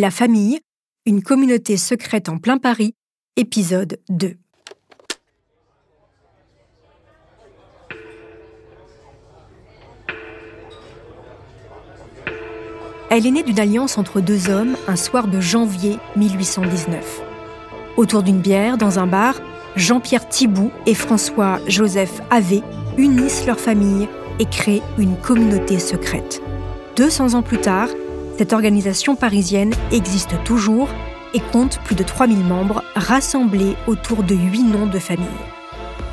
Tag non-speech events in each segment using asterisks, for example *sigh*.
La famille, une communauté secrète en plein Paris, épisode 2. Elle est née d'une alliance entre deux hommes un soir de janvier 1819. Autour d'une bière, dans un bar, Jean-Pierre Thibout et François-Joseph Havé unissent leur famille et créent une communauté secrète. 200 ans plus tard, cette organisation parisienne existe toujours et compte plus de 3000 membres rassemblés autour de huit noms de famille.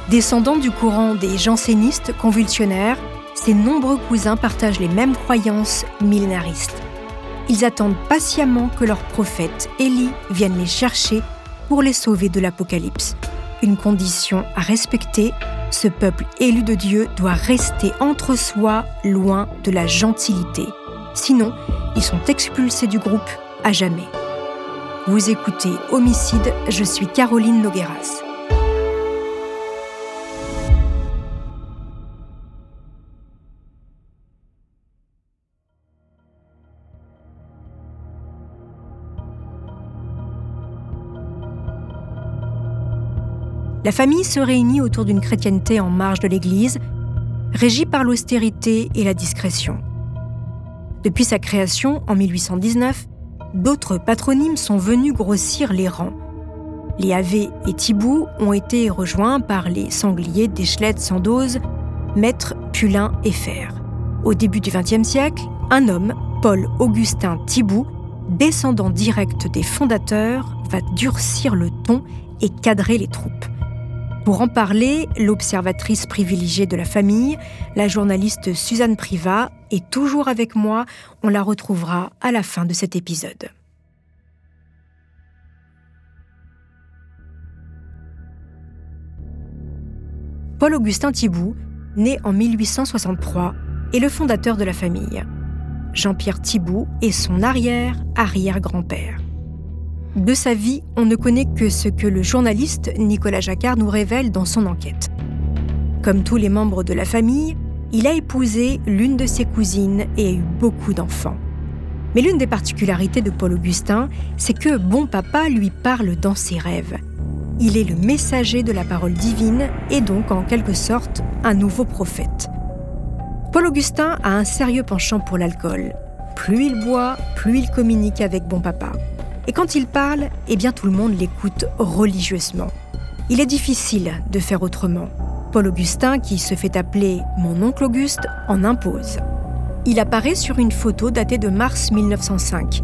Descendants du courant des jansénistes convulsionnaires, ses nombreux cousins partagent les mêmes croyances millénaristes. Ils attendent patiemment que leur prophète, Élie, vienne les chercher pour les sauver de l'Apocalypse. Une condition à respecter, ce peuple élu de Dieu doit rester entre soi, loin de la gentilité. Sinon, ils sont expulsés du groupe à jamais. Vous écoutez Homicide, je suis Caroline Nogueras. La famille se réunit autour d'une chrétienté en marge de l'Église, régie par l'austérité et la discrétion. Depuis sa création en 1819, d'autres patronymes sont venus grossir les rangs. Les Havé et Thibault ont été rejoints par les sangliers d'Eschlette Sandoz, Maître, Pulin et Fer. Au début du XXe siècle, un homme, Paul Augustin Thibault, descendant direct des fondateurs, va durcir le ton et cadrer les troupes. Pour en parler, l'observatrice privilégiée de la famille, la journaliste Suzanne Privat, est toujours avec moi. On la retrouvera à la fin de cet épisode. Paul-Augustin Thibault, né en 1863, est le fondateur de la famille. Jean-Pierre Thibault est son arrière-arrière-grand-père. De sa vie, on ne connaît que ce que le journaliste Nicolas Jacquard nous révèle dans son enquête. Comme tous les membres de la famille, il a épousé l'une de ses cousines et a eu beaucoup d'enfants. Mais l'une des particularités de Paul Augustin, c'est que bon papa lui parle dans ses rêves. Il est le messager de la parole divine et donc en quelque sorte un nouveau prophète. Paul Augustin a un sérieux penchant pour l'alcool. Plus il boit, plus il communique avec bon papa. Et quand il parle, eh bien tout le monde l'écoute religieusement. Il est difficile de faire autrement. Paul Augustin, qui se fait appeler mon oncle Auguste, en impose. Il apparaît sur une photo datée de mars 1905.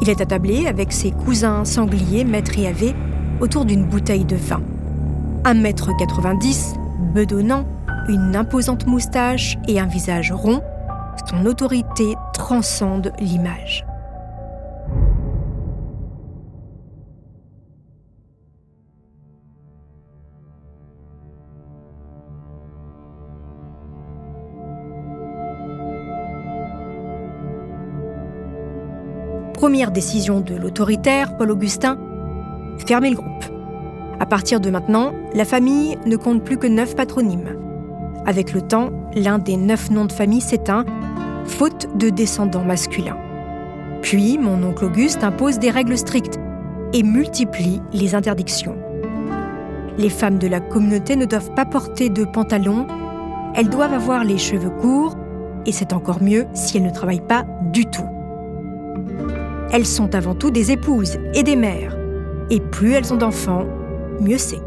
Il est attablé avec ses cousins sangliers, maître et avé, autour d'une bouteille de vin. 1m90, bedonnant, une imposante moustache et un visage rond, son autorité transcende l'image. Première décision de l'autoritaire Paul Augustin, fermer le groupe. À partir de maintenant, la famille ne compte plus que neuf patronymes. Avec le temps, l'un des neuf noms de famille s'éteint, faute de descendants masculins. Puis, mon oncle Auguste impose des règles strictes et multiplie les interdictions. Les femmes de la communauté ne doivent pas porter de pantalon, elles doivent avoir les cheveux courts, et c'est encore mieux si elles ne travaillent pas du tout. Elles sont avant tout des épouses et des mères. Et plus elles ont d'enfants, mieux c'est.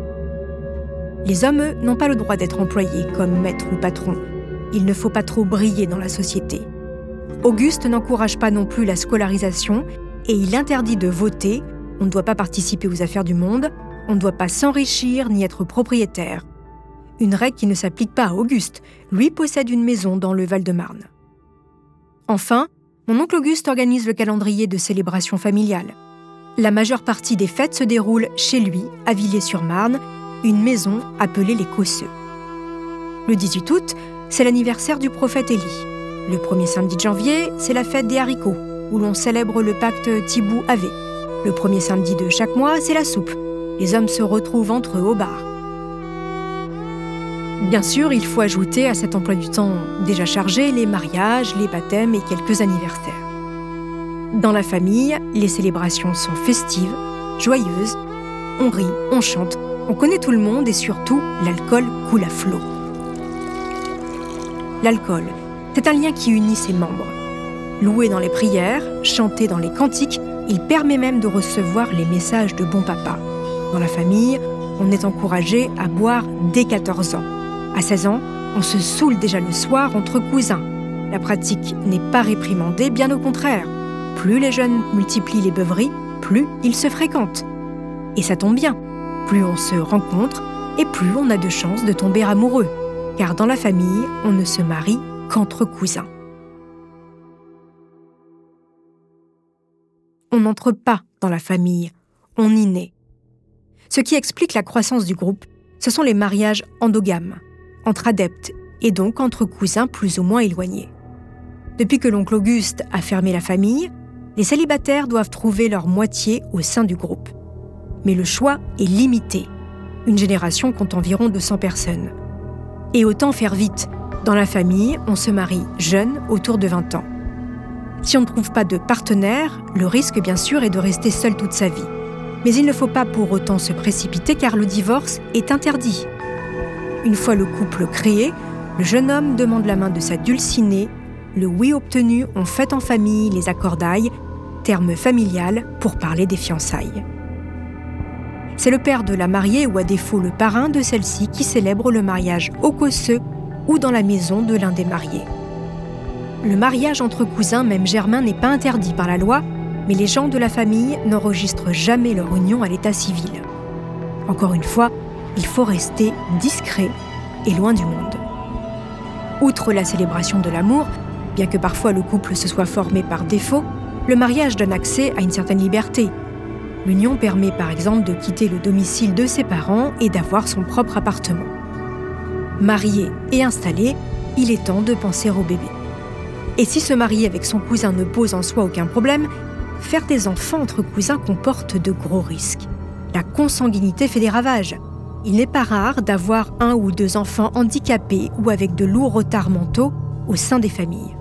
Les hommes, eux, n'ont pas le droit d'être employés comme maître ou patron. Il ne faut pas trop briller dans la société. Auguste n'encourage pas non plus la scolarisation et il interdit de voter, on ne doit pas participer aux affaires du monde, on ne doit pas s'enrichir ni être propriétaire. Une règle qui ne s'applique pas à Auguste, lui possède une maison dans le Val-de-Marne. Enfin, mon oncle Auguste organise le calendrier de célébration familiale. La majeure partie des fêtes se déroule chez lui, à Villiers-sur-Marne, une maison appelée les Cosseux. Le 18 août, c'est l'anniversaire du prophète Élie. Le premier samedi de janvier, c'est la fête des haricots, où l'on célèbre le pacte Thibaut-Havé. Le premier samedi de chaque mois, c'est la soupe. Les hommes se retrouvent entre eux au bar. Bien sûr, il faut ajouter à cet emploi du temps déjà chargé les mariages, les baptêmes et quelques anniversaires. Dans la famille, les célébrations sont festives, joyeuses. On rit, on chante, on connaît tout le monde et surtout, l'alcool coule à flot. L'alcool, c'est un lien qui unit ses membres. Loué dans les prières, chanté dans les cantiques, il permet même de recevoir les messages de bon papa. Dans la famille, on est encouragé à boire dès 14 ans. À 16 ans, on se saoule déjà le soir entre cousins. La pratique n'est pas réprimandée, bien au contraire. Plus les jeunes multiplient les beuveries, plus ils se fréquentent. Et ça tombe bien. Plus on se rencontre, et plus on a de chances de tomber amoureux. Car dans la famille, on ne se marie qu'entre cousins. On n'entre pas dans la famille, on y naît. Ce qui explique la croissance du groupe, ce sont les mariages endogames, entre adeptes et donc entre cousins plus ou moins éloignés. Depuis que l'oncle Auguste a fermé la famille, les célibataires doivent trouver leur moitié au sein du groupe. Mais le choix est limité. Une génération compte environ 200 personnes. Et autant faire vite. Dans la famille, on se marie jeune, autour de 20 ans. Si on ne trouve pas de partenaire, le risque bien sûr est de rester seul toute sa vie. Mais il ne faut pas pour autant se précipiter car le divorce est interdit. Une fois le couple créé, le jeune homme demande la main de sa dulcinée. Le oui obtenu, on fête en famille les accordailles, terme familial pour parler des fiançailles. C'est le père de la mariée ou à défaut le parrain de celle-ci qui célèbre le mariage au cosseux ou dans la maison de l'un des mariés. Le mariage entre cousins, même germains, n'est pas interdit par la loi, mais les gens de la famille n'enregistrent jamais leur union à l'état civil. Encore une fois, il faut rester discret et loin du monde. Outre la célébration de l'amour, bien que parfois le couple se soit formé par défaut, le mariage donne accès à une certaine liberté. L'union permet par exemple de quitter le domicile de ses parents et d'avoir son propre appartement. Marié et installé, il est temps de penser au bébé. Et si se marier avec son cousin ne pose en soi aucun problème, faire des enfants entre cousins comporte de gros risques. La consanguinité fait des ravages. Il n'est pas rare d'avoir un ou deux enfants handicapés ou avec de lourds retards mentaux au sein des familles.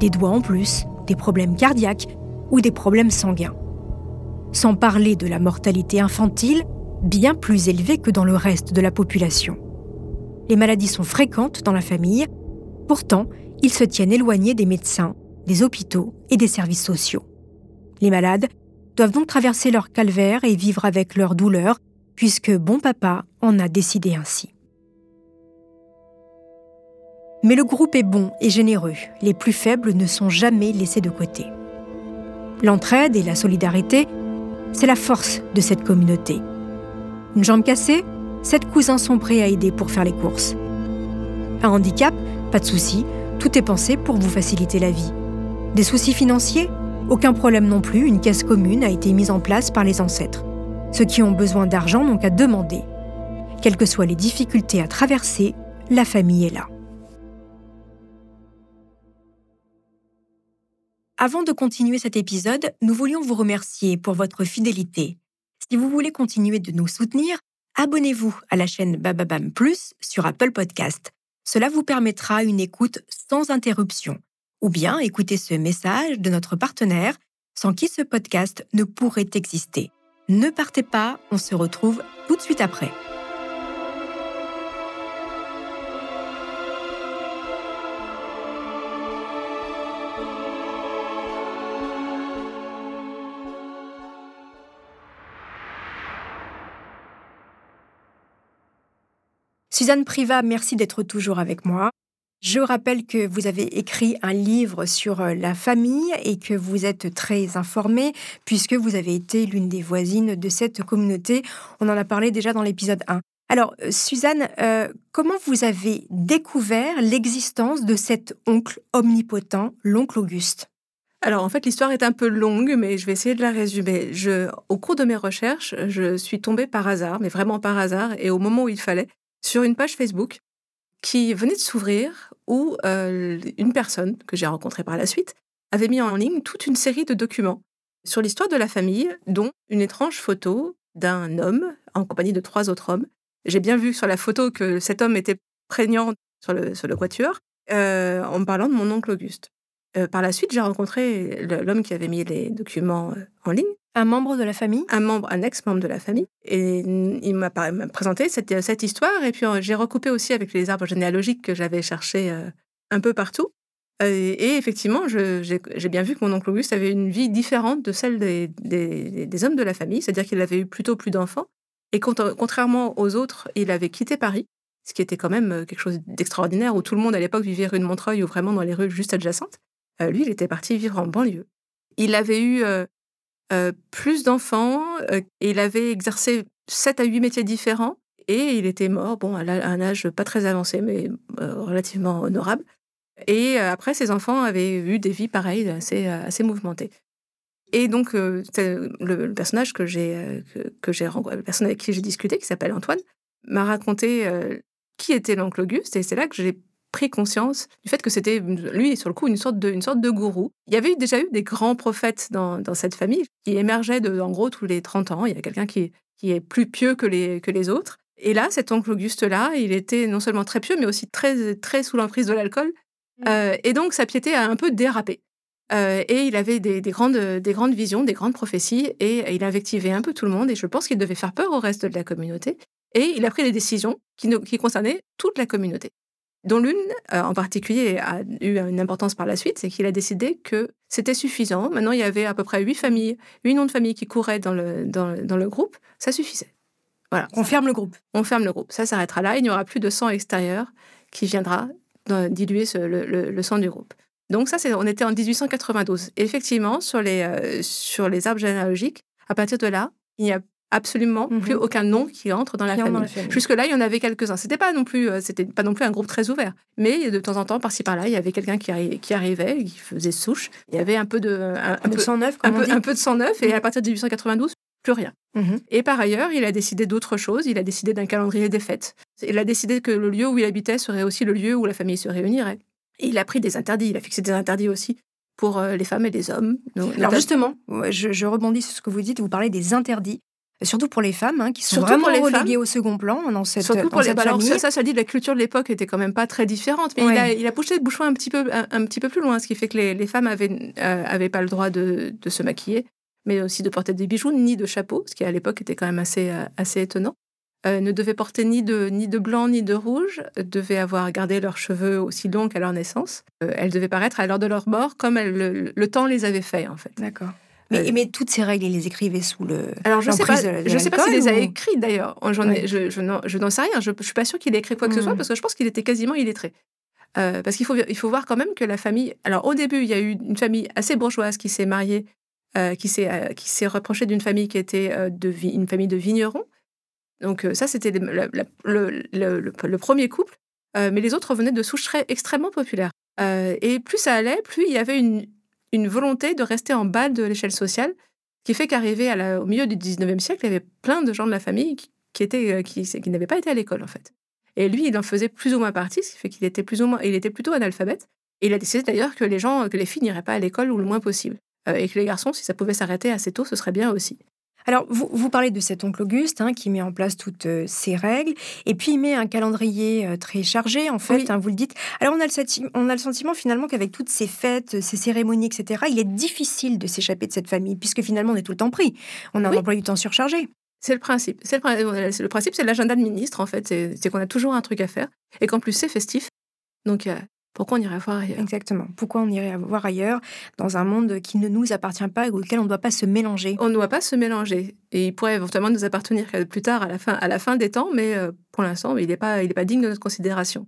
Des doigts en plus, des problèmes cardiaques ou des problèmes sanguins. Sans parler de la mortalité infantile, bien plus élevée que dans le reste de la population. Les maladies sont fréquentes dans la famille, pourtant, ils se tiennent éloignés des médecins, des hôpitaux et des services sociaux. Les malades doivent donc traverser leur calvaire et vivre avec leur douleur puisque bon papa en a décidé ainsi. Mais le groupe est bon et généreux, les plus faibles ne sont jamais laissés de côté. L'entraide et la solidarité, c'est la force de cette communauté. Une jambe cassée, sept cousins sont prêts à aider pour faire les courses. Un handicap, pas de souci, tout est pensé pour vous faciliter la vie. Des soucis financiers Aucun problème non plus, une caisse commune a été mise en place par les ancêtres. Ceux qui ont besoin d'argent n'ont qu'à demander. Quelles que soient les difficultés à traverser, la famille est là. Avant de continuer cet épisode, nous voulions vous remercier pour votre fidélité. Si vous voulez continuer de nous soutenir, abonnez-vous à la chaîne Bababam Plus sur Apple Podcast. Cela vous permettra une écoute sans interruption, ou bien écouter ce message de notre partenaire sans qui ce podcast ne pourrait exister. Ne partez pas, on se retrouve tout de suite après. Suzanne Priva, merci d'être toujours avec moi. Je rappelle que vous avez écrit un livre sur euh, la famille et que vous êtes très informée puisque vous avez été l'une des voisines de cette communauté. On en a parlé déjà dans l'épisode 1. Alors, euh, Suzanne, euh, comment vous avez découvert l'existence de cet oncle omnipotent, l'oncle Auguste? Alors en fait l'histoire est un peu longue, mais je vais essayer de la résumer. Au cours de mes recherches, je suis tombée par hasard, mais vraiment par hasard, et au moment où il fallait, sur une page Facebook qui venait de s'ouvrir où euh, une personne que j'ai rencontrée par la suite avait mis en ligne toute une série de documents sur l'histoire de la famille, dont une étrange photo d'un homme en compagnie de trois autres hommes. J'ai bien vu sur la photo que cet homme était prégnant sur le, sur le quatuor, euh, en parlant de mon oncle Auguste. Par la suite, j'ai rencontré l'homme qui avait mis les documents en ligne. Un membre de la famille? Un membre, un ex-membre de la famille. Et il m'a présenté cette, cette, histoire. Et puis j'ai recoupé aussi avec les arbres généalogiques que j'avais cherchés un peu partout. Et, effectivement, j'ai bien vu que mon oncle Auguste avait une vie différente de celle des, des, hommes de la famille. C'est-à-dire qu'il avait eu plutôt plus d'enfants. Et contrairement aux autres, il avait quitté Paris, ce qui était quand même quelque chose d'extraordinaire, où tout le monde à l'époque vivait rue de Montreuil ou vraiment dans les rues juste adjacentes. Lui, il était parti vivre en banlieue. Il avait eu plus d'enfants, il avait exercé 7 à 8 métiers différents, et il était mort, bon, à un âge pas très avancé, mais relativement honorable. Et après, ses enfants avaient eu des vies pareilles, assez, assez mouvementées. Et donc, le, personnage que j'ai, que, j'ai le personnage avec qui j'ai discuté, qui s'appelle Antoine, m'a raconté qui était l'oncle Auguste, et c'est là que j'ai pris conscience du fait que c'était, lui, sur le coup, une sorte de, une sorte de gourou. Il y avait déjà eu des grands prophètes dans, dans cette famille qui émergeaient de, en gros, tous les 30 ans. Il y a quelqu'un qui, qui est plus pieux que les, que les autres. Et là, cet oncle Auguste-là, il était non seulement très pieux, mais aussi très, très sous l'emprise de l'alcool. Mmh. Euh, et donc, sa piété a un peu dérapé. Euh, et il avait des, des, grandes, des grandes visions, des grandes prophéties, et il invectivait un peu tout le monde. Et je pense qu'il devait faire peur au reste de la communauté. Et il a pris des décisions qui, qui concernaient toute la communauté dont l'une euh, en particulier a eu une importance par la suite, c'est qu'il a décidé que c'était suffisant. Maintenant, il y avait à peu près huit familles, huit noms de familles qui couraient dans le, dans, le groupe. Ça suffisait. Voilà. On ferme le groupe. On ferme le groupe. Ça s'arrêtera là. Il n'y aura plus de sang extérieur qui viendra diluer le, sang du groupe. Donc ça, c'est, on était en 1892. effectivement, sur les, euh, sur les arbres généalogiques, à partir de là, il n'y a absolument mmh plus aucun nom qui entre dans la, famille. Jusque-là, il y en avait quelques-uns. C'était pas non plus, euh, c'était pas non plus un groupe très ouvert. Mais de temps en temps, par-ci par-là, il y avait quelqu'un qui, qui, arrivait, qui faisait souche. Il y avait un peu de, un, peu, sang neuf, un, peu, un peu de sang neuf. Et mmh. à partir de 1892, plus rien. Mmh et par ailleurs, il a décidé d'autres choses. Il a décidé d'un calendrier des fêtes. Il a décidé que le lieu où il habitait serait aussi le lieu où la famille se réunirait. Et il a pris des interdits. Il a fixé des interdits aussi pour euh, les femmes et les hommes. Alors justement, je, je, rebondis sur ce que vous dites. Vous parlez des interdits. Surtout pour les femmes, hein, qui sont vraiment reléguées au second plan dans cette, Surtout pour les, bah, famille. ça, ça dit la culture de l'époque était quand même pas très différente, mais il, a, il, a, poussé le bouchon un petit peu, un, petit peu plus loin, ce qui fait que les, les femmes avaient, euh, pas le droit de, de, se maquiller, mais aussi de porter des bijoux, ni de chapeau, ce qui à l'époque était quand même assez, euh, assez étonnant. Euh, ne devaient porter ni de, ni de blanc ni de rouge, devaient avoir gardé leurs cheveux aussi longs qu'à leur naissance. elles devaient paraître à l'heure de leur mort comme le, le, temps les avait fait, en fait. D'accord. Mais, mais, toutes ces règles, il les écrivait sous le. Alors, je ne sais pas, je sais pas s'il les a écrites d'ailleurs. Je, je, n'en sais rien. Je ne suis pas sûre qu'il ait écrit quoi que ce soit hmm. parce que je pense qu'il était quasiment illettré. Euh, parce qu'il faut, il faut voir quand même que la famille. Alors, au début, il y a eu une famille assez bourgeoise qui s'est mariée, euh, qui s'est euh, qui s'est reprochée d'une famille qui était de une famille de vignerons. Donc, ça, c'était le, le, le, premier couple. mais les autres venaient de souches extrêmement populaires. et plus ça allait, plus il y avait une, une volonté de rester en bas de l'échelle sociale, qui fait qu'arrivé au milieu du 19e siècle, il y avait plein de gens de la famille euh, qui n'avaient pas été à l'école, en fait. Et lui, il en faisait plus ou moins partie, ce qui fait qu'il était plus ou moins, il était plutôt analphabète. Et il a décidé d'ailleurs que les gens, que les filles n'iraient pas à l'école ou le moins possible. Euh, et que les garçons, si ça pouvait s'arrêter assez tôt, ce serait bien aussi. Alors, vous, vous, parlez de cet oncle Auguste hein, qui met en place toutes euh, ces règles, et puis il met un calendrier euh, très chargé, en fait, hein, vous le dites. Alors, on a le, on a le sentiment finalement qu'avec toutes ces fêtes, ces cérémonies, etc., il est difficile de s'échapper de cette famille, puisque finalement, on est tout le temps pris. On a un emploi du temps surchargé. C'est le principe. C'est le, le, principe, c'est l'agenda de ministre, en fait. C'est qu'on a toujours un truc à faire, et qu'en plus, c'est festif. Donc, pourquoi on irait voir ailleurs? Exactement. Pourquoi on irait voir ailleurs dans un monde qui ne nous appartient pas et auquel on ne doit pas se mélanger? On ne doit pas se mélanger. Et il pourrait éventuellement nous appartenir plus tard, à la fin, à la fin des temps, mais euh, pour l'instant, il n'est pas, il pas digne de notre considération.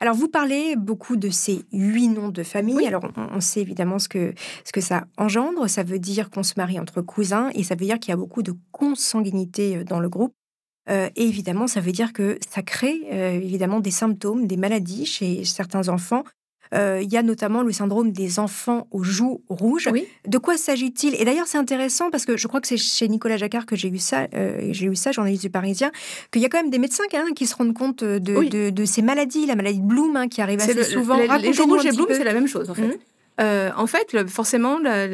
Alors, vous parlez beaucoup de ces huit noms de famille. Alors, on, sait évidemment ce que, ce que ça engendre. Ça veut dire qu'on se marie entre cousins et ça veut dire qu'il y a beaucoup de consanguinité euh, dans le groupe. Euh, et évidemment, ça veut dire que ça crée euh, évidemment des symptômes, des maladies chez certains enfants. Euh, il y a notamment le syndrome des enfants aux joues rouges. De quoi s'agit-il? Et d'ailleurs, c'est intéressant parce que je crois que c'est chez Nicolas Jacquard que j'ai eu ça, j'ai eu ça, journaliste du Parisien, qu'il y a quand même des médecins qui se rendent compte de, ces maladies, la maladie de Bloom hein, qui arrive assez souvent. Les, les joues rouges et Bloom, c'est la même chose en fait. Mmh. Euh, en fait, forcément, la,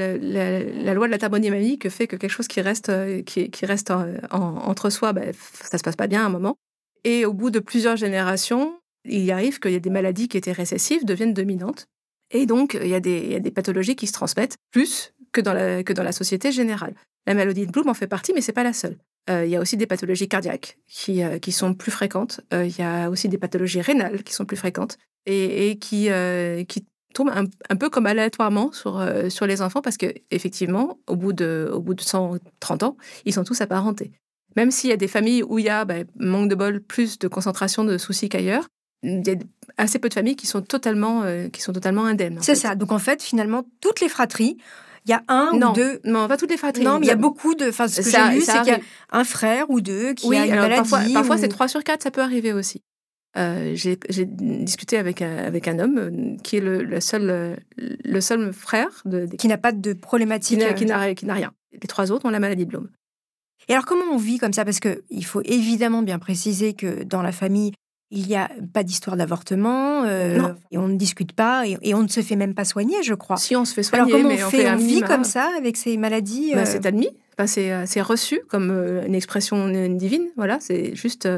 loi de la thermodynamique fait que quelque chose qui reste, euh, qui, reste entre soi, ben, ça se passe pas bien à un moment. Et au bout de plusieurs générations, il arrive qu'il y ait des maladies qui étaient récessives deviennent dominantes. Et donc, il y, a des, il y a des pathologies qui se transmettent plus que dans la, que dans la société générale. La maladie de Bloom en fait partie, mais c'est pas la seule. Euh, il y a aussi des pathologies cardiaques qui, euh, qui sont plus fréquentes. Euh, il y a aussi des pathologies rénales qui sont plus fréquentes et, et qui, qui tombent un, un, peu comme aléatoirement sur, sur les enfants parce que effectivement, au bout de, au bout de 130 ans, ils sont tous apparentés. Même s'il y a des familles où il y a, ben, manque de bol, plus de concentration de soucis qu'ailleurs, il y a assez peu de familles qui sont totalement, qui sont totalement indemnes. C'est ça. Donc en fait, finalement, toutes les fratries il y a un ou deux. Non, pas toutes les fratries. Non, mais il y a beaucoup de. Enfin, ce que j'ai lu, c'est qu'il y a un frère ou deux qui a une maladie. Parfois, parfois c'est trois sur quatre, ça peut arriver aussi. Euh, j'ai discuté avec un, avec un homme euh, qui est le, le seul, euh, le seul frère. De, qui n'a pas de problématique. Qui n'a rien. Les trois autres ont la maladie de Bloom. Et alors, comment on vit comme ça? Parce qu'il faut évidemment bien préciser que dans la famille, il n'y a pas d'histoire d'avortement, euh, et on ne discute pas, et, on ne se fait même pas soigner, je crois. Si on se fait soigner, Alors comment mais on, fait, on, vit comme ça avec ces maladies bah, C'est admis, euh, c'est reçu comme une expression divine, voilà, c'est juste...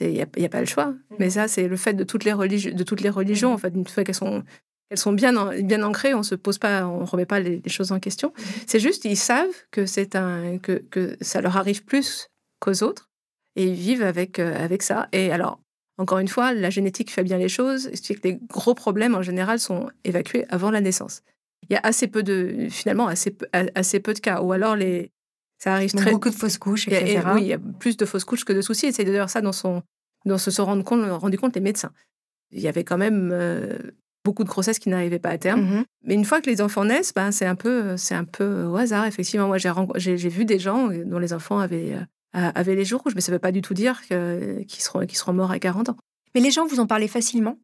Il n'y a, a, pas le choix. Mmh. Mais ça, c'est le fait de toutes les, religions, de toutes les religions, en fait, une fois qu'elles sont, elles sont bien, bien ancrées, on se pose pas, on remet pas les, choses en question. Mmh. C'est juste, ils savent que, c'est un, que, que ça leur arrive plus qu'aux autres, et ils vivent avec, avec ça. Et alors, encore une fois, la génétique fait bien les choses, ce que les gros problèmes en général sont évacués avant la naissance. Il y a assez peu de, finalement, assez assez peu de cas, ou alors les, ça arrive très beaucoup de fausses couches, etc. oui, il y a plus de fausses couches que de soucis. Et c'est d'ailleurs ça dont, son, dont se sont rendu compte, rendu compte les médecins. Il y avait quand même euh, beaucoup de grossesses qui n'arrivaient pas à terme. Mm-hmm. Mais une fois que les enfants naissent, ben, c'est un peu, un peu au hasard. Effectivement, moi j'ai, vu des gens dont les enfants avaient euh, avaient les jours rouges, mais ça ne veut pas du tout dire qu'ils seront, seront morts à 40 ans. Mais les gens vous en parlaient facilement?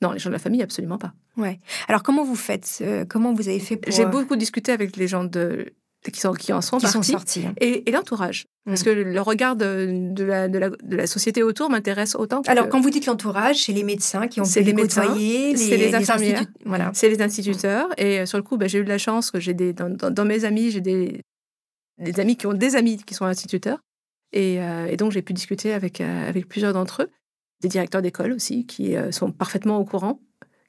Non, les gens de la famille, absolument pas. Ouais. Alors comment vous faites euh, Comment vous avez fait pour... J'ai beaucoup discuté avec les gens de, qui, sont, qui en sont qui sont sortis. Et, l'entourage. Parce mm. que le regard de, la, de, la, de la, société autour m'intéresse autant. Alors, quand vous dites l'entourage, c'est les médecins qui ont pu les, côtoyer, c'est les, infirmières, voilà. c'est les instituteurs. Et euh, sur le coup, bah, j'ai eu de la chance que j'ai des, dans, dans, mes amis, j'ai des, des amis qui ont des amis qui sont instituteurs. Euh, et, donc, j'ai pu discuter avec, euh, avec plusieurs d'entre eux, des directeurs d'école aussi, qui euh, sont parfaitement au courant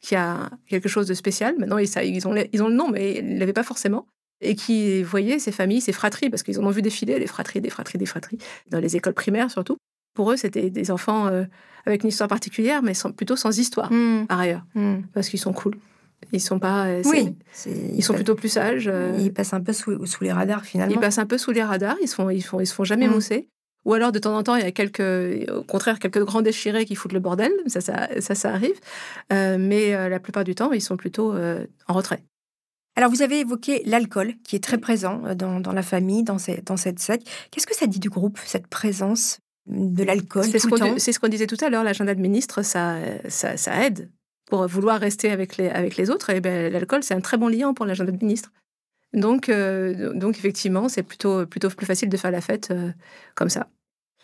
qu'il y a quelque chose de spécial. Maintenant, ils, ils, ont, ils ont le nom, mais ils ne l'avaient pas forcément. Et qui voyaient ces familles, ces fratries, parce qu'ils en ont vu défiler, les fratries, des fratries, des fratries, dans les écoles primaires surtout. Pour eux, c'était des enfants avec une histoire particulière, mais sans, plutôt sans histoire, mmh. par ailleurs, mmh. parce qu'ils sont cool. Ils sont pas. Oui. Ils sont plutôt plus sages. Ils passent un peu sous, sous, les radars finalement. Ils passent un peu sous les radars. Ils se font, ils font, ils se font jamais mmh. mousser. Ou alors, de temps en temps, il y a quelques, au contraire, quelques grands déchirés qui foutent le bordel. Ça, ça, ça, arrive. Euh, mais euh, la plupart du temps, ils sont plutôt euh, en retrait. Alors, vous avez évoqué l'alcool, qui est très présent dans, dans, la famille, dans, ces, dans cette secte. Qu'est-ce que ça dit du groupe, cette présence de l'alcool C'est ce qu'on disait tout à l'heure, l'agenda de ministre, ça, ça, ça, aide pour vouloir rester avec les, avec les autres. Et ben, l'alcool, c'est un très bon lien pour l'agenda de ministre. Donc, euh, donc effectivement, c'est plutôt, plutôt plus facile de faire la fête euh, comme ça.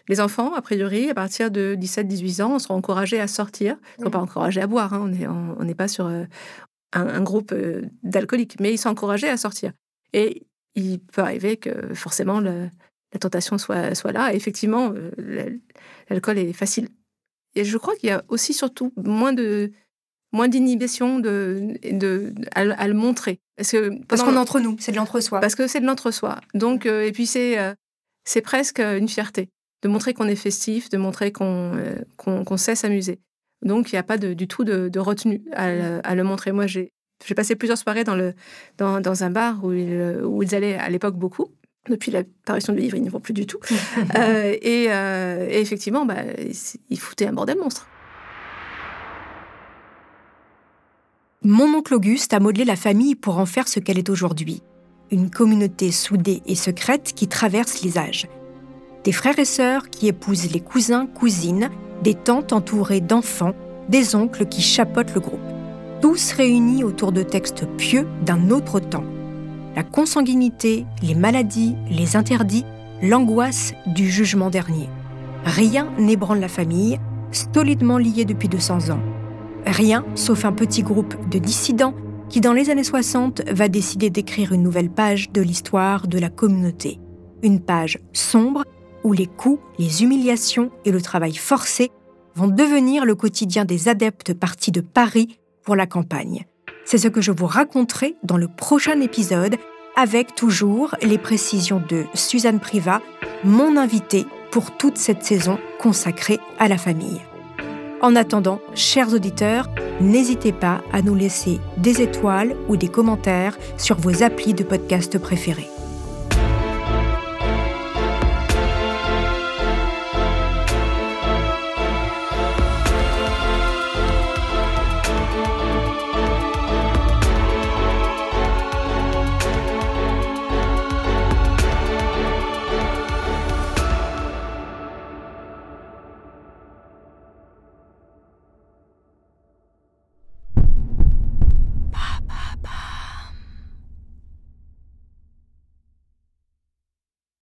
Les enfants, a priori, à partir de 17-18 ans, seront encouragés à sortir. Ils ne sont pas encouragés à boire. Hein. On n'est pas sur euh, un, groupe d'alcooliques, mais ils sont encouragés à sortir. Et il peut arriver que forcément la tentation soit, soit là. Et effectivement, l'alcool est facile. Et je crois qu'il y a aussi surtout moins de, moins d'inhibition de, de, à, le montrer. Parce qu'on est entre nous, c'est de l'entre-soi. Parce que c'est de l'entre-soi. Donc euh, et puis c'est euh, c'est presque une fierté de montrer qu'on est festif, de montrer qu'on euh, qu'on sait s'amuser. Donc il n'y a pas de, du tout de, de retenue à le, à le, montrer. Moi j'ai passé plusieurs soirées dans le dans, dans un bar où ils, où ils allaient à l'époque beaucoup. Depuis l'apparition du livre, ils n'y vont plus du tout. *laughs* et, et, effectivement, bah, ils foutaient un bordel monstre. Mon oncle Auguste a modelé la famille pour en faire ce qu'elle est aujourd'hui. Une communauté soudée et secrète qui traverse les âges. Des frères et sœurs qui épousent les cousins, cousines, des tantes entourées d'enfants, des oncles qui chapotent le groupe. Tous réunis autour de textes pieux d'un autre temps. La consanguinité, les maladies, les interdits, l'angoisse du jugement dernier. Rien n'ébranle la famille, solidement liée depuis 200 ans. Rien, sauf un petit groupe de dissidents qui, dans les années 60, va décider d'écrire une nouvelle page de l'histoire de la communauté. Une page sombre où les coups, les humiliations et le travail forcé vont devenir le quotidien des adeptes partis de Paris pour la campagne. C'est ce que je vous raconterai dans le prochain épisode avec toujours les précisions de Suzanne Privat, mon invitée pour toute cette saison consacrée à la famille. En attendant, chers auditeurs, n'hésitez pas à nous laisser des étoiles ou des commentaires sur vos applis de podcast préférés.